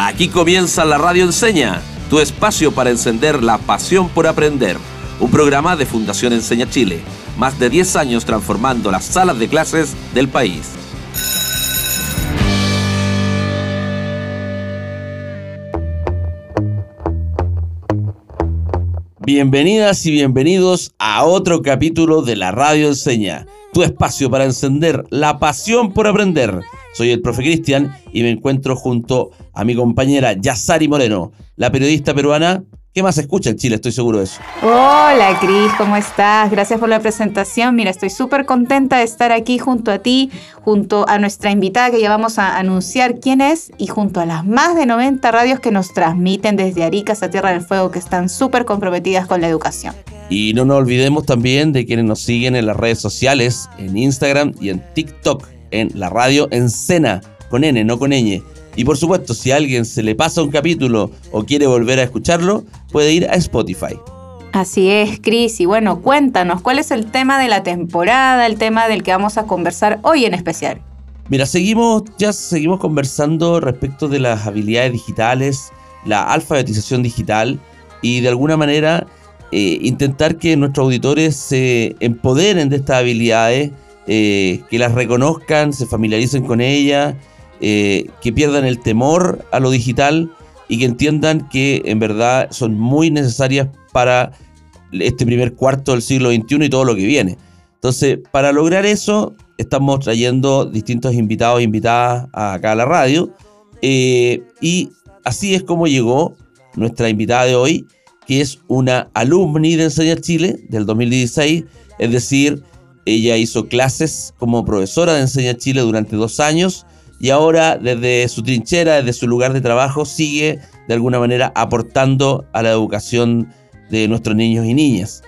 Aquí comienza la Radio Enseña, tu espacio para encender la pasión por aprender. Un programa de Fundación Enseña Chile, más de 10 años transformando las salas de clases del país. Bienvenidas y bienvenidos a otro capítulo de la Radio Enseña, tu espacio para encender la pasión por aprender. Soy el profe Cristian y me encuentro junto a mi compañera Yasari Moreno, la periodista peruana ¿Qué más escucha en Chile? Estoy seguro de eso. Hola, Cris, ¿cómo estás? Gracias por la presentación. Mira, estoy súper contenta de estar aquí junto a ti, junto a nuestra invitada que ya vamos a anunciar quién es y junto a las más de 90 radios que nos transmiten desde Arica hasta Tierra del Fuego que están súper comprometidas con la educación. Y no nos olvidemos también de quienes nos siguen en las redes sociales, en Instagram y en TikTok, en la radio Encena, con N, no con ñ. Y por supuesto, si a alguien se le pasa un capítulo o quiere volver a escucharlo, puede ir a Spotify. Así es, Cris. Y bueno, cuéntanos, ¿cuál es el tema de la temporada, el tema del que vamos a conversar hoy en especial? Mira, seguimos, ya seguimos conversando respecto de las habilidades digitales, la alfabetización digital y de alguna manera eh, intentar que nuestros auditores se empoderen de estas habilidades, eh, que las reconozcan, se familiaricen con ellas eh, que pierdan el temor a lo digital y que entiendan que en verdad son muy necesarias para este primer cuarto del siglo XXI y todo lo que viene. Entonces, para lograr eso, estamos trayendo distintos invitados e invitadas acá a la radio. Eh, y así es como llegó nuestra invitada de hoy, que es una alumni de Enseña Chile del 2016, es decir, ella hizo clases como profesora de Enseña Chile durante dos años y ahora desde su trinchera, desde su lugar de trabajo, sigue de alguna manera aportando a la educación de nuestros niños y niñas.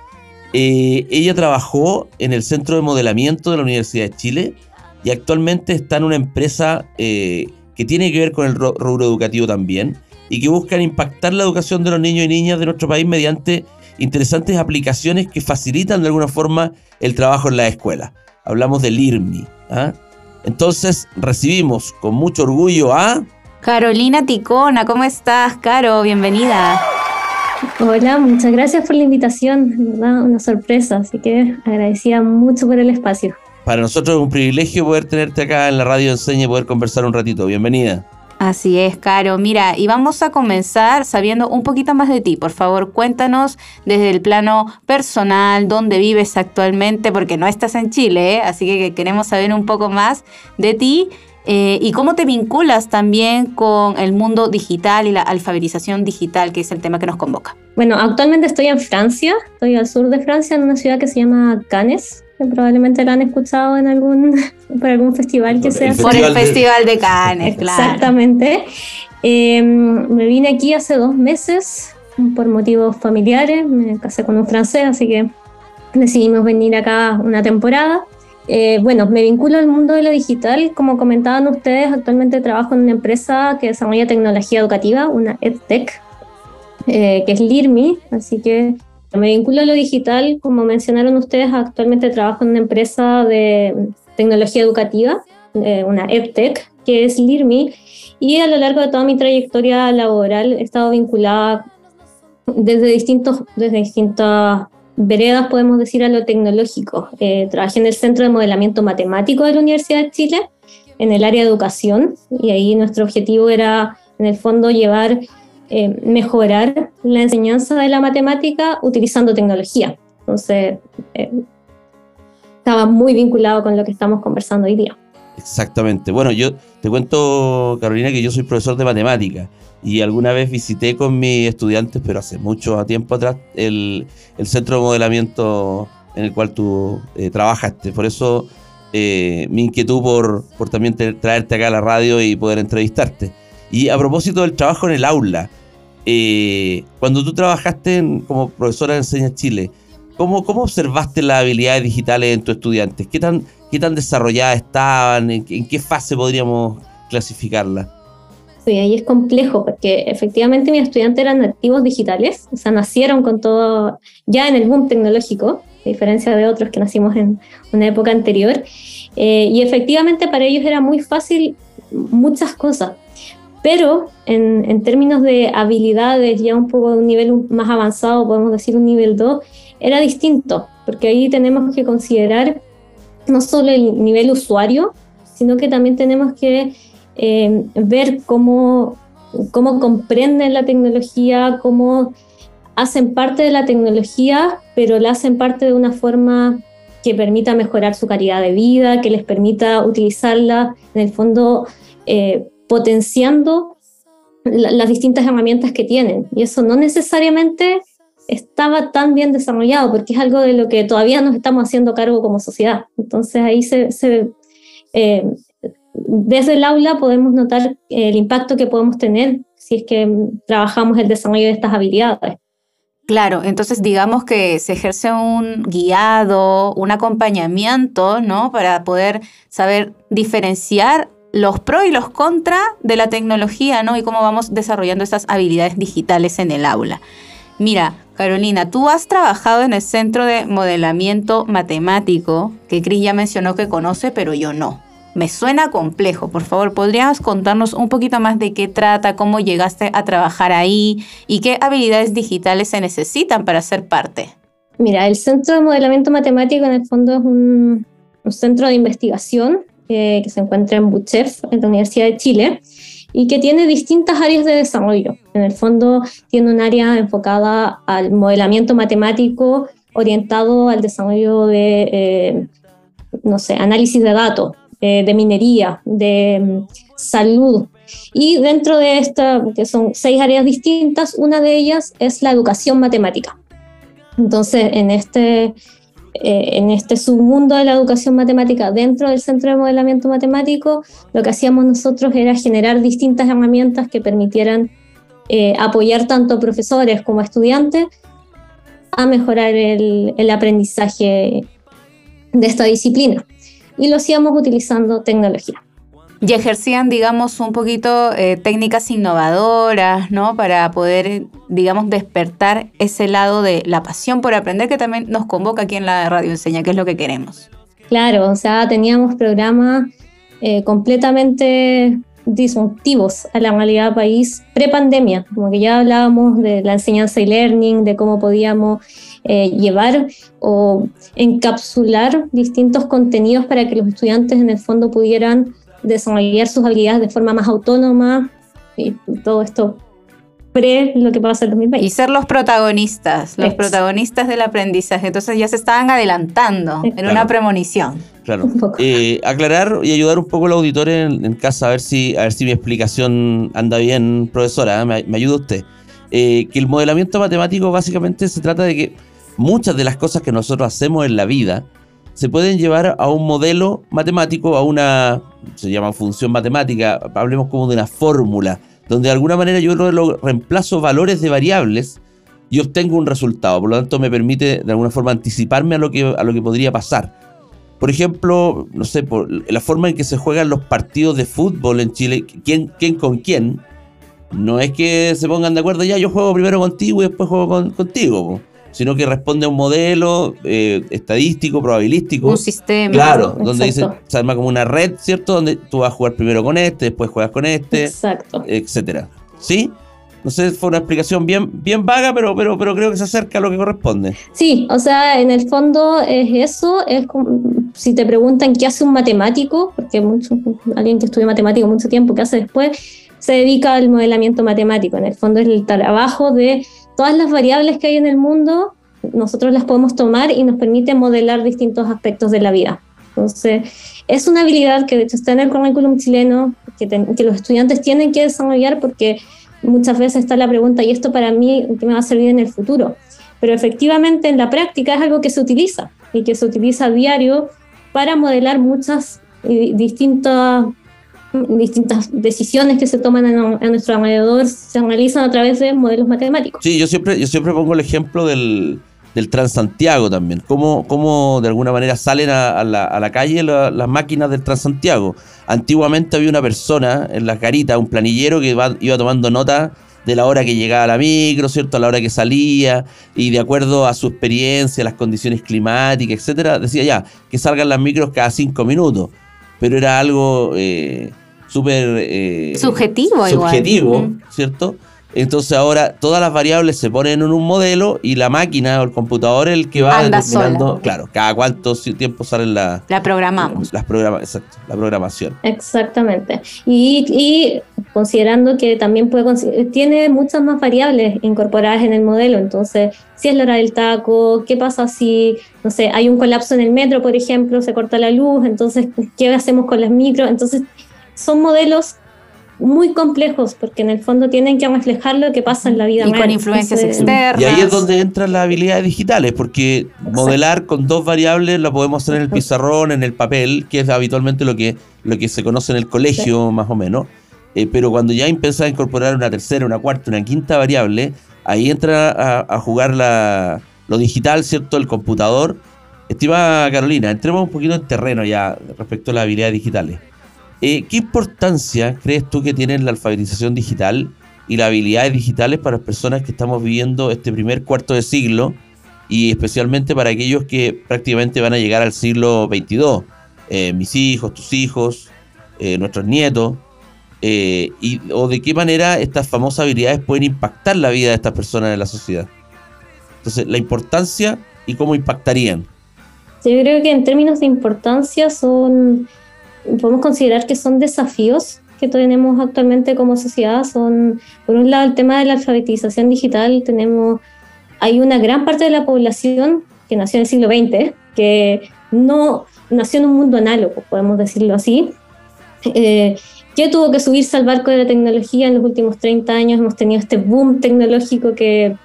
Eh, ella trabajó en el Centro de Modelamiento de la Universidad de Chile y actualmente está en una empresa eh, que tiene que ver con el rubro educativo también y que buscan impactar la educación de los niños y niñas de nuestro país mediante interesantes aplicaciones que facilitan de alguna forma el trabajo en la escuela. Hablamos del IRMI. ¿ah? Entonces recibimos con mucho orgullo a... Carolina Ticona, ¿cómo estás, Caro? Bienvenida. Hola, muchas gracias por la invitación, ¿verdad? Una sorpresa, así que agradecida mucho por el espacio. Para nosotros es un privilegio poder tenerte acá en la radio Enseña y poder conversar un ratito. Bienvenida. Así es, Caro. Mira, y vamos a comenzar sabiendo un poquito más de ti. Por favor, cuéntanos desde el plano personal, dónde vives actualmente, porque no estás en Chile, ¿eh? así que queremos saber un poco más de ti. Eh, y cómo te vinculas también con el mundo digital y la alfabetización digital, que es el tema que nos convoca. Bueno, actualmente estoy en Francia, estoy al sur de Francia, en una ciudad que se llama Cannes, probablemente la han escuchado en algún, por algún festival que sea. Por el Festival de Cannes, claro. Exactamente. Em, me vine aquí hace dos meses por motivos familiares, me casé con un francés, así que decidimos venir acá una temporada. Eh, bueno, me vinculo al mundo de lo digital. Como comentaban ustedes, actualmente trabajo en una empresa que desarrolla tecnología educativa, una EdTech, eh, que es LIRMI, así que me vinculo a lo digital, como mencionaron ustedes, actualmente trabajo en una empresa de tecnología educativa, eh, una EdTech, que es LIRMI, y a lo largo de toda mi trayectoria laboral he estado vinculada desde, distintos, desde distintas veredas, podemos decir, a lo tecnológico. Eh, trabajé en el Centro de Modelamiento Matemático de la Universidad de Chile, en el área de educación, y ahí nuestro objetivo era, en el fondo, llevar eh, mejorar la enseñanza de la matemática utilizando tecnología. Entonces, eh, estaba muy vinculado con lo que estamos conversando hoy día. Exactamente. Bueno, yo te cuento, Carolina, que yo soy profesor de matemática y alguna vez visité con mis estudiantes, pero hace mucho tiempo atrás, el, centro de modelamiento en el cual tú eh, trabajaste. Por eso mi inquietud por, por también traerte acá a la radio y poder entrevistarte. Y a propósito del trabajo en el aula, eh, cuando tú trabajaste como profesora de Enseña Chile, ¿cómo, ¿cómo observaste las habilidades digitales en tus estudiantes? ¿Qué tan, qué tan desarrolladas estaban? ¿En, qué fase podríamos clasificarlas? Sí, ahí es complejo porque efectivamente mis estudiantes eran nativos digitales, o sea, nacieron con todo ya en el boom tecnológico, a diferencia de otros que nacimos en una época anterior. Eh, y efectivamente para ellos era muy fácil muchas cosas Pero en, en, términos de habilidades, ya un poco de un nivel más avanzado, podemos decir un nivel 2, era distinto, porque ahí tenemos que considerar no solo el nivel usuario, sino que también tenemos que eh, ver cómo, cómo comprenden la tecnología, cómo hacen parte de la tecnología, pero la hacen parte de una forma que permita mejorar su calidad de vida, que les permita utilizarla, en el fondo, eh, potenciando las distintas herramientas que tienen. Y eso no necesariamente estaba tan bien desarrollado, porque es algo de lo que todavía nos estamos haciendo cargo como sociedad. Entonces ahí se, se eh, desde el aula podemos notar el impacto que podemos tener si es que trabajamos el desarrollo de estas habilidades. Claro, entonces digamos que se ejerce un guiado, un acompañamiento, ¿no? Para poder saber diferenciar los pros y los contras de la tecnología, ¿no? Y cómo vamos desarrollando estas habilidades digitales en el aula. Mira, Carolina, tú has trabajado en el Centro de Modelamiento Matemático, que Cris ya mencionó que conoce, pero yo no. Me suena complejo. Por favor, ¿podrías contarnos un poquito más de qué trata, cómo llegaste a trabajar ahí y qué habilidades digitales se necesitan para ser parte? Mira, el Centro de Modelamiento Matemático en el fondo es un, centro de investigación eh, que se encuentra en Buchef, en la Universidad de Chile, y que tiene distintas áreas de desarrollo. En el fondo tiene un área enfocada al modelamiento matemático orientado al desarrollo de, eh, no sé, análisis de datos, eh, de minería, de mm, salud. Y dentro de esta, que son seis áreas distintas, una de ellas es la educación matemática. Entonces, en este, eh, en este submundo de la educación matemática dentro del Centro de Modelamiento Matemático, lo que hacíamos nosotros era generar distintas herramientas que permitieran eh, apoyar tanto profesores como estudiantes a mejorar el aprendizaje de esta disciplina y lo hacíamos utilizando tecnología. Y ejercían, digamos, un poquito eh, técnicas innovadoras, ¿no? Para poder, digamos, despertar ese lado de la pasión por aprender que también nos convoca aquí en la radio enseña, que es lo que queremos. Claro, o sea, teníamos programas eh, completamente disruptivos a la realidad país pre-pandemia, como que ya hablábamos de la enseñanza y learning, de cómo podíamos eh, llevar o encapsular distintos contenidos para que los estudiantes en el fondo pudieran desarrollar sus habilidades de forma más autónoma y todo esto pre lo que pasa en 2020. Y ser los protagonistas, los protagonistas del aprendizaje. Entonces ya se estaban adelantando en una premonición. Claro. Eh, aclarar y ayudar un poco al auditor en, casa a ver si a ver si mi explicación anda bien, profesora. ¿eh? Me, me ayuda usted. que el modelamiento matemático básicamente se trata de que muchas de las cosas que nosotros hacemos en la vida se pueden llevar a un modelo matemático, a una, se llama función matemática, hablemos como de una fórmula, donde de alguna manera yo reemplazo valores de variables y obtengo un resultado. Por lo tanto, me permite de alguna forma anticiparme a lo que, a lo que podría pasar. Por ejemplo, no sé, por la forma en que se juegan los partidos de fútbol en Chile, quién, quién con quién, no es que se pongan de acuerdo, ya yo juego primero contigo y después juego contigo sino que responde a un modelo eh, estadístico, probabilístico. Un sistema. Claro, donde dice, se arma como una red, ¿cierto? Donde tú vas a jugar primero con este, después juegas con este, Exacto. etcétera. ¿Sí? No sé, fue una explicación bien, bien vaga, pero, pero, pero creo que se acerca a lo que corresponde. Sí, o sea, en el fondo es eso, es como, si te preguntan qué hace un matemático, porque mucho, alguien que estudia matemático mucho tiempo, ¿qué hace después? Se dedica al modelamiento matemático. En el fondo es el trabajo de todas las variables que hay en el mundo, nosotros las podemos tomar y nos permite modelar distintos aspectos de la vida. Entonces, es una habilidad que de hecho está en el currículum chileno, que, que los estudiantes tienen que desarrollar porque muchas veces está la pregunta, ¿y esto para mí qué me va a servir en el futuro? Pero efectivamente en la práctica es algo que se utiliza y que se utiliza a diario para modelar muchas distintas distintas decisiones que se toman a, nuestro alrededor se analizan a través de modelos matemáticos. Sí, yo siempre, yo siempre pongo el ejemplo del, del Transantiago también, cómo, cómo de alguna manera salen a, la, a la, calle las máquinas del Transantiago. Antiguamente había una persona en las garitas, un planillero que iba, tomando nota de la hora que llegaba la micro, ¿cierto? A la hora que salía, y de acuerdo a su experiencia, las condiciones climáticas, etcétera, decía ya, que salgan las micros cada cinco minutos. Pero era algo eh, súper eh, subjetivo, subjetivo igual. ¿cierto? Entonces ahora todas las variables se ponen en un modelo y la máquina o el computador es el que va determinando, claro, cada cuánto tiempo salen la, la programamos. Las programa, exacto, la programación. Exactamente. Y, y considerando que también puede tiene muchas más variables incorporadas en el modelo, entonces si es la hora del taco, qué pasa si, no sé, hay un colapso en el metro, por ejemplo, se corta la luz, entonces qué hacemos con las micro, entonces son modelos muy complejos porque en el fondo tienen que reflejar lo que pasa en la vida y con influencias externas. Y ahí es donde entran las habilidades digitales porque modelar con dos variables lo podemos hacer en el pizarrón en el papel que es habitualmente lo que lo que se conoce en el colegio más o menos. Eh, pero cuando ya empieza a incorporar una tercera una cuarta una quinta variable ahí entra a, jugar la, lo digital cierto el computador. Estimada Carolina entremos un poquito en terreno ya respecto a las habilidades digitales eh, ¿Qué importancia crees tú que tiene la alfabetización digital y las habilidades digitales para las personas que estamos viviendo este primer cuarto de siglo y especialmente para aquellos que prácticamente van a llegar al siglo XXII? Eh, mis hijos, tus hijos, eh, nuestros nietos. y, ¿O de qué manera estas famosas habilidades pueden impactar la vida de estas personas en la sociedad? Entonces, la importancia y cómo impactarían. Yo creo que en términos de importancia son podemos considerar que son desafíos que tenemos actualmente como sociedad. Son, por un lado, el tema de la alfabetización digital. Tenemos, hay una gran parte de la población que nació en el siglo XX, que no nació en un mundo análogo, podemos decirlo así, eh, que tuvo que subirse al barco de la tecnología en los últimos 30 años. Hemos tenido este boom tecnológico que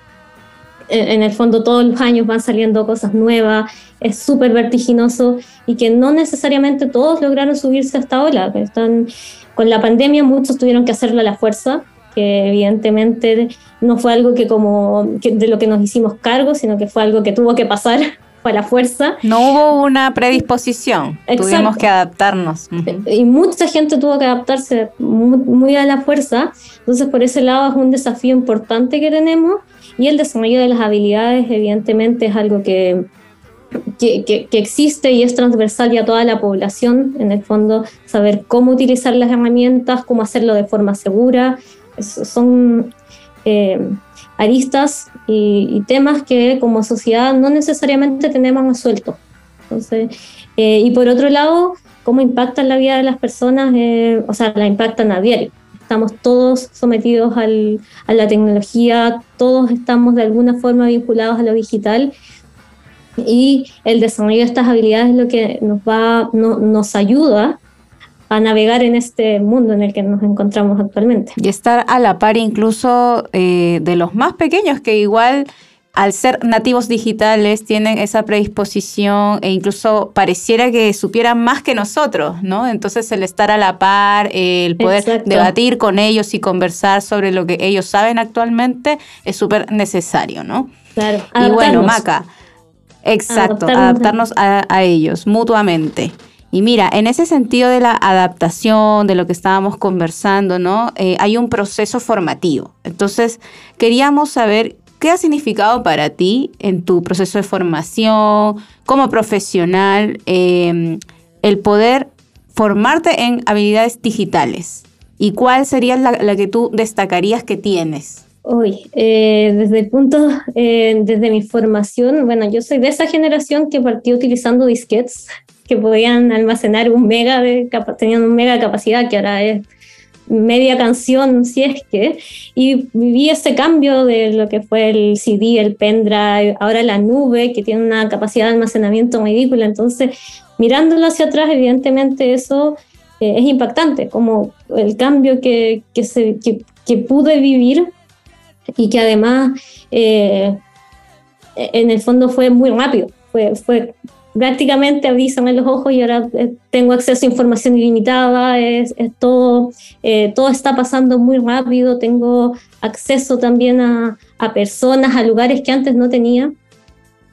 en el fondo todos los años van saliendo cosas nuevas, es súper vertiginoso y que no necesariamente todos lograron subirse a esta ola. Están, con la pandemia muchos tuvieron que hacerlo a la fuerza, que evidentemente no fue algo que como de lo que nos hicimos cargo, sino que fue algo que tuvo que pasar a la fuerza. No hubo una predisposición, tuvimos que adaptarnos. Y mucha gente tuvo que adaptarse muy, a la fuerza, entonces por ese lado es un desafío importante que tenemos. Y el desarrollo de las habilidades evidentemente es algo que, que, existe y es transversal ya a toda la población, en el fondo, saber cómo utilizar las herramientas, cómo hacerlo de forma segura, son eh, aristas y, temas que como sociedad no necesariamente tenemos resueltos. Entonces, eh, y por otro lado, cómo impactan la vida de las personas, eh, o sea, la impactan a diario estamos todos sometidos al, a la tecnología, todos estamos de alguna forma vinculados a lo digital y el desarrollo de estas habilidades es lo que nos va, nos ayuda a navegar en este mundo en el que nos encontramos actualmente. Y estar a la par incluso eh, de los más pequeños que igual al ser nativos digitales tienen esa predisposición e incluso pareciera que supieran más que nosotros, ¿no? Entonces el estar a la par, el poder debatir con ellos y conversar sobre lo que ellos saben actualmente es súper necesario, ¿no? Claro. Y bueno, Maca, exacto, adaptarnos, a, ellos mutuamente. Y mira, en ese sentido de la adaptación, de lo que estábamos conversando, ¿no? Eh, hay un proceso formativo. Entonces, queríamos saber ¿Qué ha significado para ti en tu proceso de formación como profesional em, el poder formarte en habilidades digitales? ¿Y cuál sería la, que tú destacarías que tienes? Hoy, eh, desde el punto, eh, desde mi formación, bueno, yo soy de esa generación que partió utilizando disquetes que podían almacenar un mega de, tenían un mega capacidad, que ahora es media canción, si es que, y viví ese cambio de lo que fue el CD, el pendrive, ahora la nube, que tiene una capacidad de almacenamiento ridícula. Entonces, mirándolo hacia atrás, evidentemente eso eh, es impactante, como el cambio que, que, pude vivir y que además eh, en el fondo fue muy rápido. Fue prácticamente avisan en los ojos y ahora eh, tengo acceso a información ilimitada, es, todo, eh, todo está pasando muy rápido, tengo acceso también a, personas, a lugares que antes no tenía.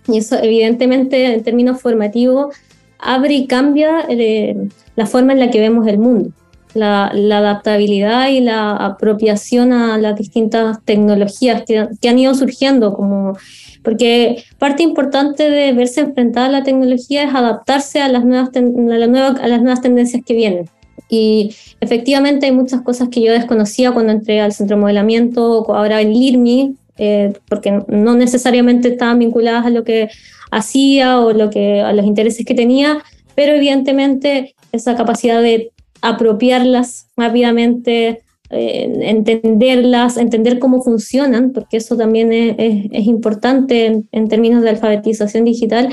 Y eso evidentemente en términos formativos abre y cambia eh, la forma en la que vemos el mundo. La, adaptabilidad y la apropiación a las distintas tecnologías que han ido surgiendo, como porque parte importante de verse enfrentada a la tecnología es adaptarse a las nuevas, a las nuevas tendencias que vienen. Y efectivamente hay muchas cosas que yo desconocía cuando entré al centro de modelamiento, ahora en LIRMI, eh, porque no necesariamente estaban vinculadas a lo que hacía o lo que, a los intereses que tenía, pero evidentemente esa capacidad de apropiarlas rápidamente, eh, entenderlas, entender cómo funcionan, porque eso también es, es, importante en, términos de alfabetización digital.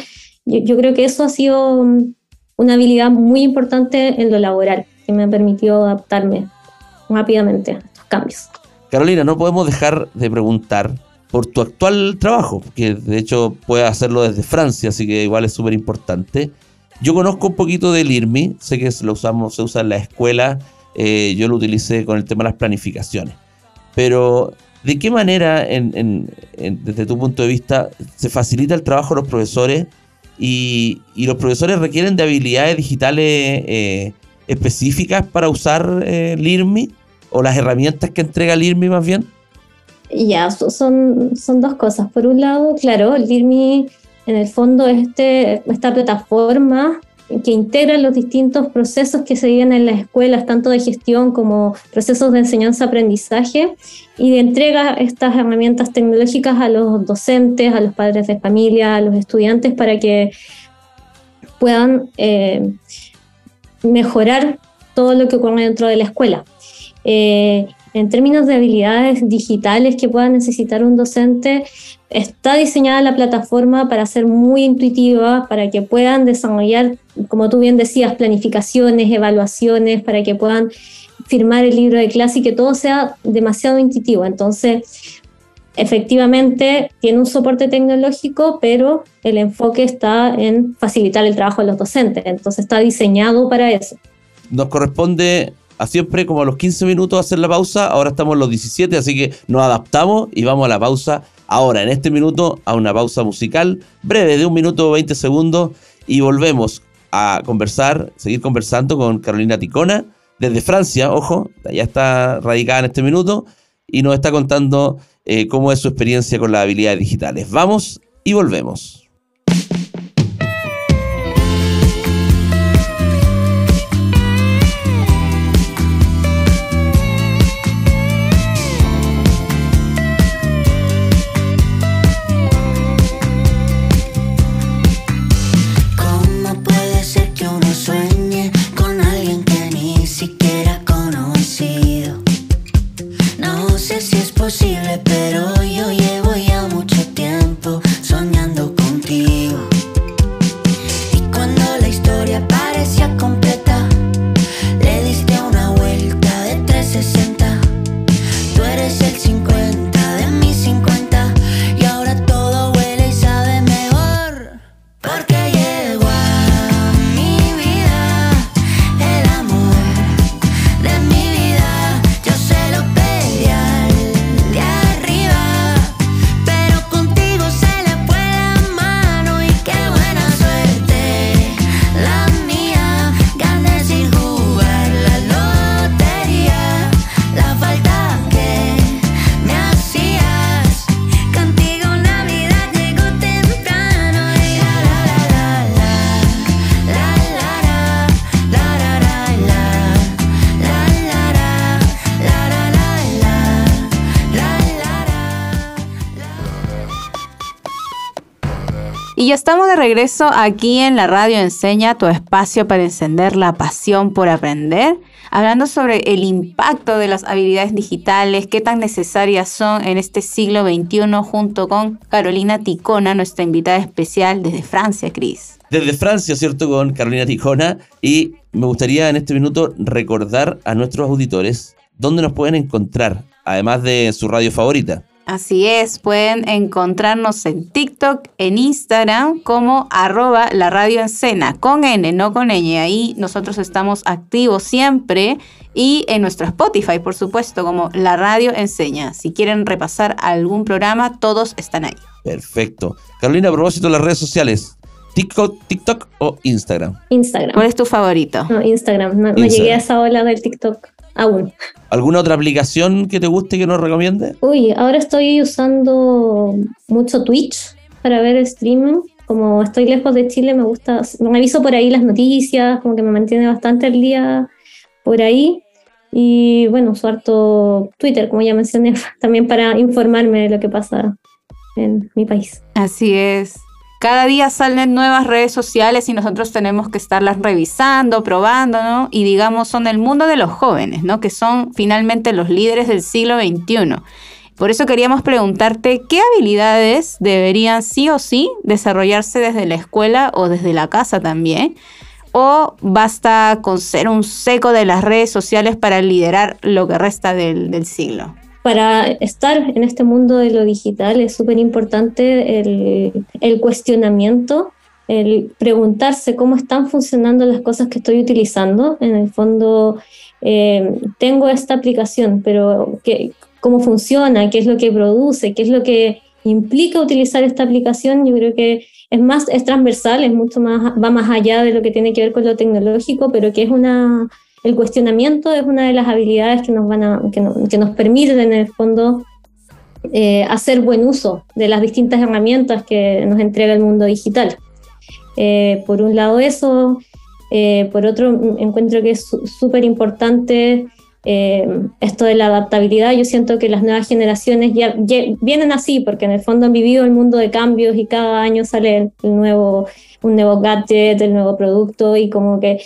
Yo, yo, creo que eso ha sido una habilidad muy importante en lo laboral, que me ha permitido adaptarme rápidamente a estos cambios. Carolina, no podemos dejar de preguntar por tu actual trabajo, que de hecho puedes hacerlo desde Francia, así que igual es súper importante. Yo conozco un poquito del IRMI, sé que lo usamos, se usa en la escuela, eh, yo lo utilicé con el tema de las planificaciones. Pero, ¿de qué manera, desde tu punto de vista, se facilita el trabajo de los profesores y, los profesores requieren de habilidades digitales eh, específicas para usar eh, el IRMI o las herramientas que entrega el IRMI más bien? Ya, son, son dos cosas. Por un lado, claro, el DIRMI en el fondo este, esta plataforma que integra los distintos procesos que se viven en las escuelas, tanto de gestión como procesos de enseñanza-aprendizaje, y de entrega estas herramientas tecnológicas a los docentes, a los padres de familia, a los estudiantes, para que puedan eh, mejorar todo lo que ocurre dentro de la escuela. Eh, en términos de habilidades digitales que pueda necesitar un docente, está diseñada la plataforma para ser muy intuitiva, para que puedan desarrollar, como tú bien decías, planificaciones, evaluaciones, para que puedan firmar el libro de clase y que todo sea demasiado intuitivo. Entonces, efectivamente, tiene un soporte tecnológico, pero el enfoque está en facilitar el trabajo de los docentes. Entonces, está diseñado para eso. Nos corresponde a siempre como a los 15 minutos hacer la pausa. Ahora estamos en los 17, así que nos adaptamos y vamos a la pausa ahora, en este minuto, a una pausa musical breve de un minuto 20 segundos y volvemos a conversar, seguir conversando con Carolina Ticona desde Francia, ojo, ya está radicada en este minuto y nos está contando eh, cómo es su experiencia con las habilidades digitales. Vamos y volvemos. Ya estamos de regreso aquí en la radio Enseña, tu espacio para encender la pasión por aprender, hablando sobre el impacto de las habilidades digitales, qué tan necesarias son en este siglo XXI, junto con Carolina Ticona, nuestra invitada especial desde Francia, Cris. Desde Francia, ¿cierto? Con Carolina Ticona. Y me gustaría en este minuto recordar a nuestros auditores dónde nos pueden encontrar, además de su radio favorita. Así es, pueden encontrarnos en TikTok, en Instagram como arroba la radio escena, con N, no con ñ. Ahí nosotros estamos activos siempre y en nuestro Spotify, por supuesto, como la radio enseña. Si quieren repasar algún programa, todos están ahí. Perfecto. Carolina, a propósito de las redes sociales, TikTok, TikTok o Instagram. Instagram. ¿Cuál es tu favorito? No, Instagram. No, no llegué a esa ola del TikTok aún. ¿Alguna otra aplicación que te guste que nos recomiende? Uy, ahora estoy usando mucho Twitch para ver streaming. Como estoy lejos de Chile, me gusta, me aviso por ahí las noticias, como que me mantiene bastante al día por ahí. Y bueno, uso harto Twitter, como ya mencioné, también para informarme de lo que pasa en mi país. Así es. Cada día salen nuevas redes sociales y nosotros tenemos que estarlas revisando, probando, ¿no? Y digamos, son el mundo de los jóvenes, ¿no? Que son finalmente los líderes del siglo XXI. Por eso queríamos preguntarte qué habilidades deberían sí o sí desarrollarse desde la escuela o desde la casa también. ¿O basta con ser un seco de las redes sociales para liderar lo que resta del, del siglo? Para estar en este mundo de lo digital es súper importante el, cuestionamiento, el preguntarse cómo están funcionando las cosas que estoy utilizando. En el fondo, eh, tengo esta aplicación, pero ¿qué, ¿cómo funciona? ¿Qué es lo que produce? ¿Qué es lo que implica utilizar esta aplicación? Yo creo que es más, es transversal, es mucho más, va más allá de lo que tiene que ver con lo tecnológico, pero que es una el cuestionamiento es una de las habilidades que nos, van a, que, nos permiten en el fondo eh, hacer buen uso de las distintas herramientas que nos entrega el mundo digital. Eh, por un lado eso, eh, por otro encuentro que es súper importante esto de la adaptabilidad. Yo siento que las nuevas generaciones ya, vienen así porque en el fondo han vivido el mundo de cambios y cada año sale el nuevo, un nuevo gadget, el nuevo producto y como que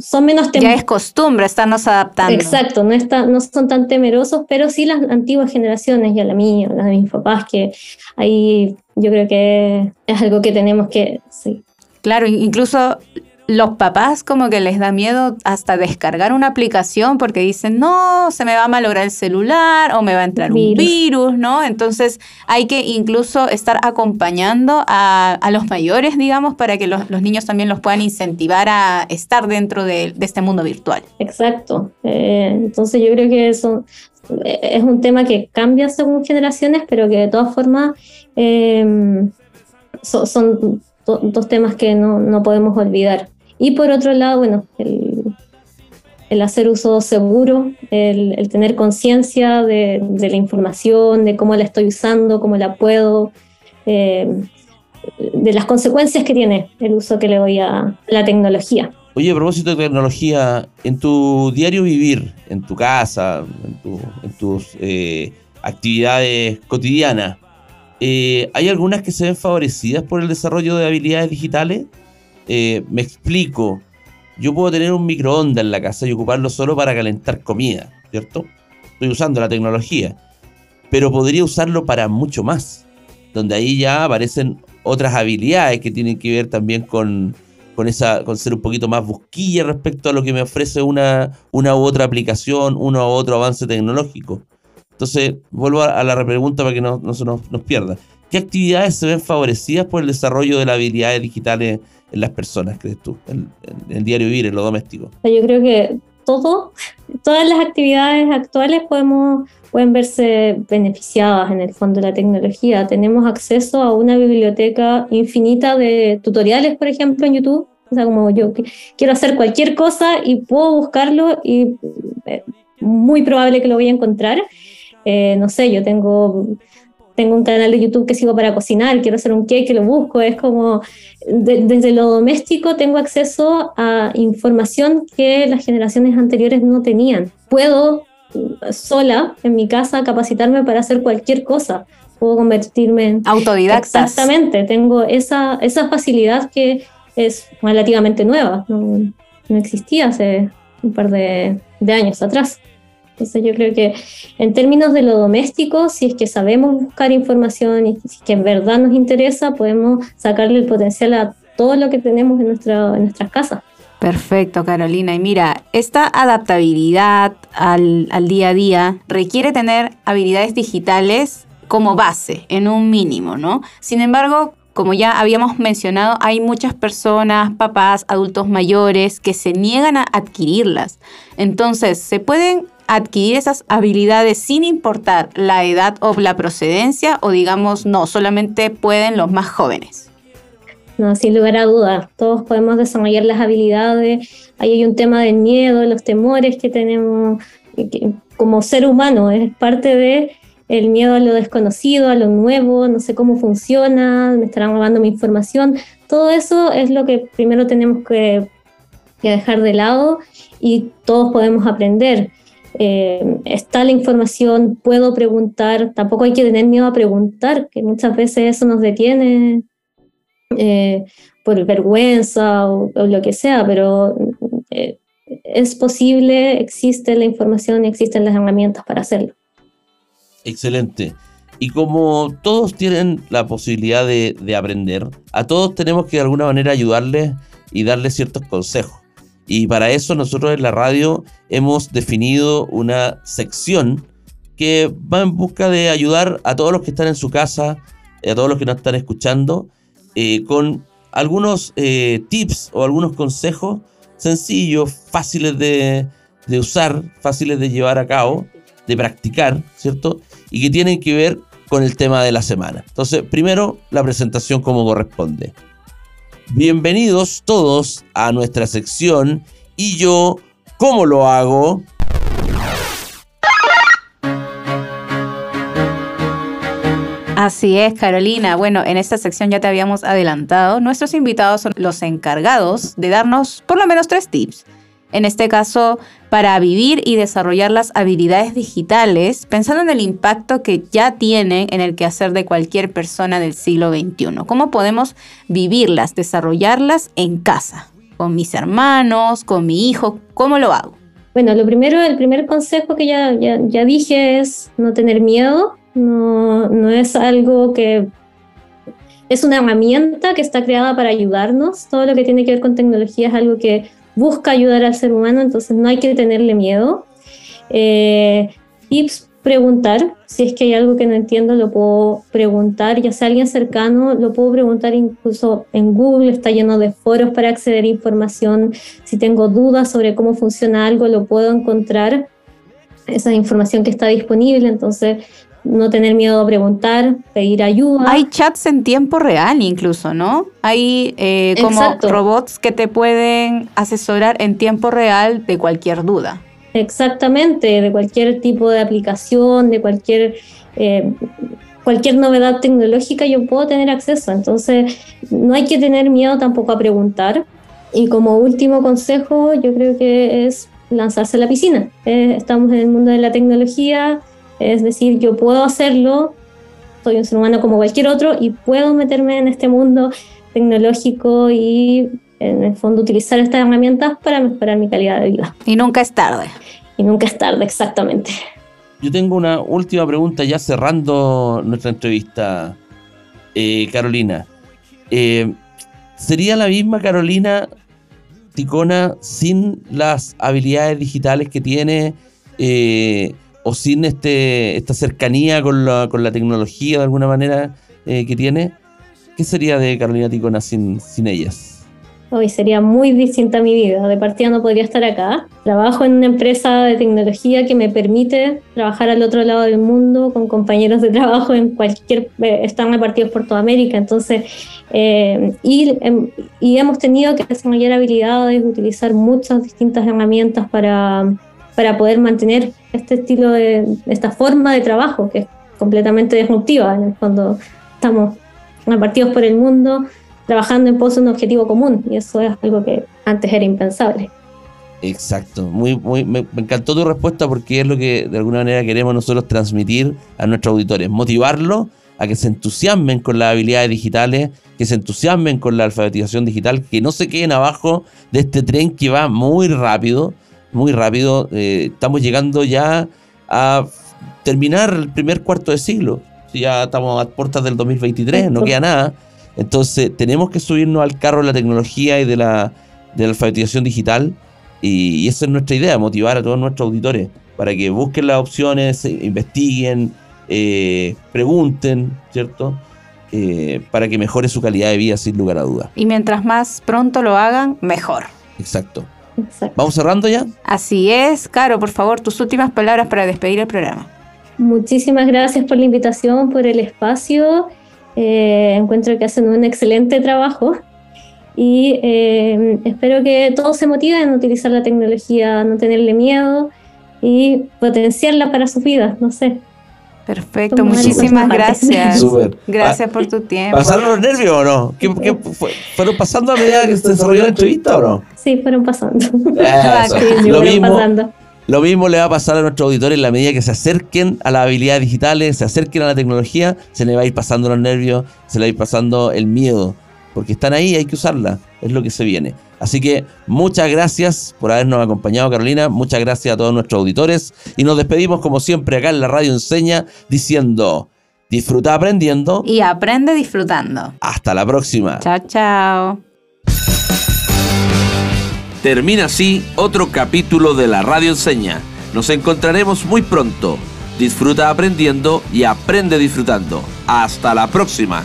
son menos Ya es costumbre estarnos adaptando. Exacto, no, está, no son tan temerosos, pero sí las antiguas generaciones, ya la mía, las de mis papás, que ahí yo creo que es algo que tenemos que... Sí. Claro, incluso los papás como que les da miedo hasta descargar una aplicación porque dicen, no, se me va a malograr el celular o me va a entrar un virus, ¿no? Entonces hay que incluso estar acompañando a, los mayores, digamos, para que los, niños también los puedan incentivar a estar dentro de, este mundo virtual. Exacto. Eh, entonces yo creo que eso eh, es un tema que cambia según generaciones, pero que de todas formas eh, son dos temas que no, no, podemos olvidar. Y por otro lado, bueno, el, el hacer uso seguro, el, el tener conciencia de, de, la información, de cómo la estoy usando, cómo la puedo, eh, de las consecuencias que tiene el uso que le doy a la tecnología. Oye, a propósito de tecnología, en tu diario vivir, en tu casa, en, tu, en tus eh, actividades cotidianas, eh, ¿Hay algunas que se ven favorecidas por el desarrollo de habilidades digitales? Eh, me explico. Yo puedo tener un microondas en la casa y ocuparlo solo para calentar comida, ¿cierto? Estoy usando la tecnología. Pero podría usarlo para mucho más. Donde ahí ya aparecen otras habilidades que tienen que ver también con, con, esa, con ser un poquito más busquilla respecto a lo que me ofrece una, una u otra aplicación, uno u otro avance tecnológico. Entonces, vuelvo a, la repregunta para que no, se nos, pierda. ¿Qué actividades se ven favorecidas por el desarrollo de las habilidades digitales en las personas, crees tú, en, el diario vivir, en lo doméstico? Yo creo que todo, todas las actividades actuales podemos, pueden verse beneficiadas en el fondo de la tecnología. Tenemos acceso a una biblioteca infinita de tutoriales, por ejemplo, en YouTube. O sea, como yo quiero hacer cualquier cosa y puedo buscarlo y eh, muy probable que lo voy a encontrar. Eh, no sé, yo tengo, tengo un canal de YouTube que sigo para cocinar, quiero hacer un cake, lo busco, es como, desde lo doméstico tengo acceso a información que las generaciones anteriores no tenían. Puedo sola en mi casa capacitarme para hacer cualquier cosa. Puedo convertirme en... Autodidacta. Exactamente, tengo esa, esa facilidad que es relativamente nueva, no, existía hace un par de años atrás. Entonces yo creo que en términos de lo doméstico, si es que sabemos buscar información y si es que en verdad nos interesa, podemos sacarle el potencial a todo lo que tenemos en, en nuestras casas. Perfecto, Carolina. Y mira, esta adaptabilidad al, al día a día requiere tener habilidades digitales como base, en un mínimo, ¿no? Sin embargo, como ya habíamos mencionado, hay muchas personas, papás, adultos mayores, que se niegan a adquirirlas. Entonces, ¿se pueden adquirir esas habilidades sin importar la edad o la procedencia o digamos no, solamente pueden los más jóvenes? No, sin lugar a dudas, todos podemos desarrollar las habilidades. Ahí hay un tema del miedo, los temores que tenemos como ser humano, es parte de el miedo a lo desconocido, a lo nuevo, no sé cómo funciona, me estarán robando mi información. Todo eso es lo que primero tenemos que, que dejar de lado y todos podemos aprender. Eh, está la información, puedo preguntar, tampoco hay que tener miedo a preguntar, que muchas veces eso nos detiene eh, por vergüenza o, lo que sea, pero eh, es posible, existe la información y existen las herramientas para hacerlo. Excelente. Y como todos tienen la posibilidad de, de, aprender, a todos tenemos que de alguna manera ayudarles y darles ciertos consejos. Y para eso nosotros en la radio hemos definido una sección que va en busca de ayudar a todos los que están en su casa, a todos los que nos están escuchando, eh, con algunos eh, tips o algunos consejos sencillos, fáciles de, de usar, fáciles de llevar a cabo, de practicar, ¿cierto? Y que tienen que ver con el tema de la semana. Entonces, primero, la presentación como corresponde. Bienvenidos todos a nuestra sección y yo, ¿cómo lo hago? Así es, Carolina. Bueno, en esta sección ya te habíamos adelantado. Nuestros invitados son los encargados de darnos por lo menos tres tips. En este caso, para vivir y desarrollar las habilidades digitales, pensando en el impacto que ya tienen en el quehacer de cualquier persona del siglo XXI. ¿Cómo podemos vivirlas, desarrollarlas en casa? Con mis hermanos, con mi hijo, ¿cómo lo hago? Bueno, lo primero, el primer consejo que ya, ya, dije es no tener miedo. No, no es algo que es una herramienta que está creada para ayudarnos. Todo lo que tiene que ver con tecnología es algo que busca ayudar al ser humano, entonces no hay que tenerle miedo. Eh, tips, preguntar, si es que hay algo que no entiendo, lo puedo preguntar, ya sea alguien cercano, lo puedo preguntar incluso en Google, está lleno de foros para acceder a información, si tengo dudas sobre cómo funciona algo, lo puedo encontrar, esa información que está disponible, entonces no tener miedo a preguntar, pedir ayuda. Hay chats en tiempo real incluso, ¿no? Hay eh, como robots que te pueden asesorar en tiempo real de cualquier duda. Exactamente, de cualquier tipo de aplicación, de cualquier, eh, cualquier novedad tecnológica yo puedo tener acceso. Entonces, no hay que tener miedo tampoco a preguntar. Y como último consejo, yo creo que es lanzarse a la piscina. Eh, estamos en el mundo de la tecnología, es decir, yo puedo hacerlo, soy un ser humano como cualquier otro y puedo meterme en este mundo tecnológico y en el fondo utilizar estas herramientas para mejorar mi calidad de vida. Y nunca es tarde. Y nunca es tarde, exactamente. Yo tengo una última pregunta ya cerrando nuestra entrevista, eh, Carolina. Eh, ¿Sería la misma Carolina Ticona sin las habilidades digitales que tiene? Eh, o sin este, esta cercanía con la, con la tecnología de alguna manera eh, que tiene, ¿qué sería de Carolina Ticona sin, sin ellas? Hoy sería muy distinta mi vida. De partida no podría estar acá. Trabajo en una empresa de tecnología que me permite trabajar al otro lado del mundo con compañeros de trabajo en cualquier. Eh, están repartidos por toda América. Entonces, eh, y, em, y hemos tenido que desarrollar habilidades, utilizar muchas distintas herramientas para para poder mantener este estilo de, esta forma de trabajo que es completamente disruptiva. En el fondo estamos repartidos por el mundo trabajando en pos de un objetivo común y eso es algo que antes era impensable. Exacto, muy, muy, me, encantó tu respuesta porque es lo que de alguna manera queremos nosotros transmitir a nuestros auditores, motivarlos a que se entusiasmen con las habilidades digitales, que se entusiasmen con la alfabetización digital, que no se queden abajo de este tren que va muy rápido, muy rápido. Eh, estamos llegando ya a terminar el primer cuarto de siglo. Ya estamos a puertas del 2023, no queda nada. Entonces tenemos que subirnos al carro de la tecnología y de la, de la alfabetización digital. Y, esa es nuestra idea, motivar a todos nuestros auditores para que busquen las opciones, investiguen, eh, pregunten, ¿cierto? Eh, para que mejore su calidad de vida sin lugar a dudas. Y mientras más pronto lo hagan, mejor. Exacto. ¿Vamos cerrando ya? Así es. Caro, por favor, tus últimas palabras para despedir el programa. Muchísimas gracias por la invitación, por el espacio. Eh, encuentro que hacen un excelente trabajo y eh, espero que todos se motiven a utilizar la tecnología, no tenerle miedo y potenciarla para sus vidas, no sé. Perfecto, muchísimas gracias. Gracias por tu tiempo. ¿Pasaron los nervios o no? ¿Qué, qué fue- ¿Fueron pasando a medida que se desarrolló la entrevista o no? Sí, fueron pasando. Eso. Sí, sí, Lo fueron mismo, pasando. Lo mismo le va a pasar a nuestros auditores en la medida que se acerquen a las habilidades digitales, se acerquen a la tecnología, se les va a ir pasando los nervios, se les va a ir pasando el miedo, porque están ahí, hay que usarla, es lo que se viene. Así que muchas gracias por habernos acompañado, Carolina, muchas gracias a todos nuestros auditores y nos despedimos como siempre acá en la radio Enseña diciendo, disfruta aprendiendo, Y aprende disfrutando. hasta la próxima. Chao, chao. Termina así otro capítulo de la Radio Enseña. Nos encontraremos muy pronto. Disfruta aprendiendo y aprende disfrutando. Hasta la próxima.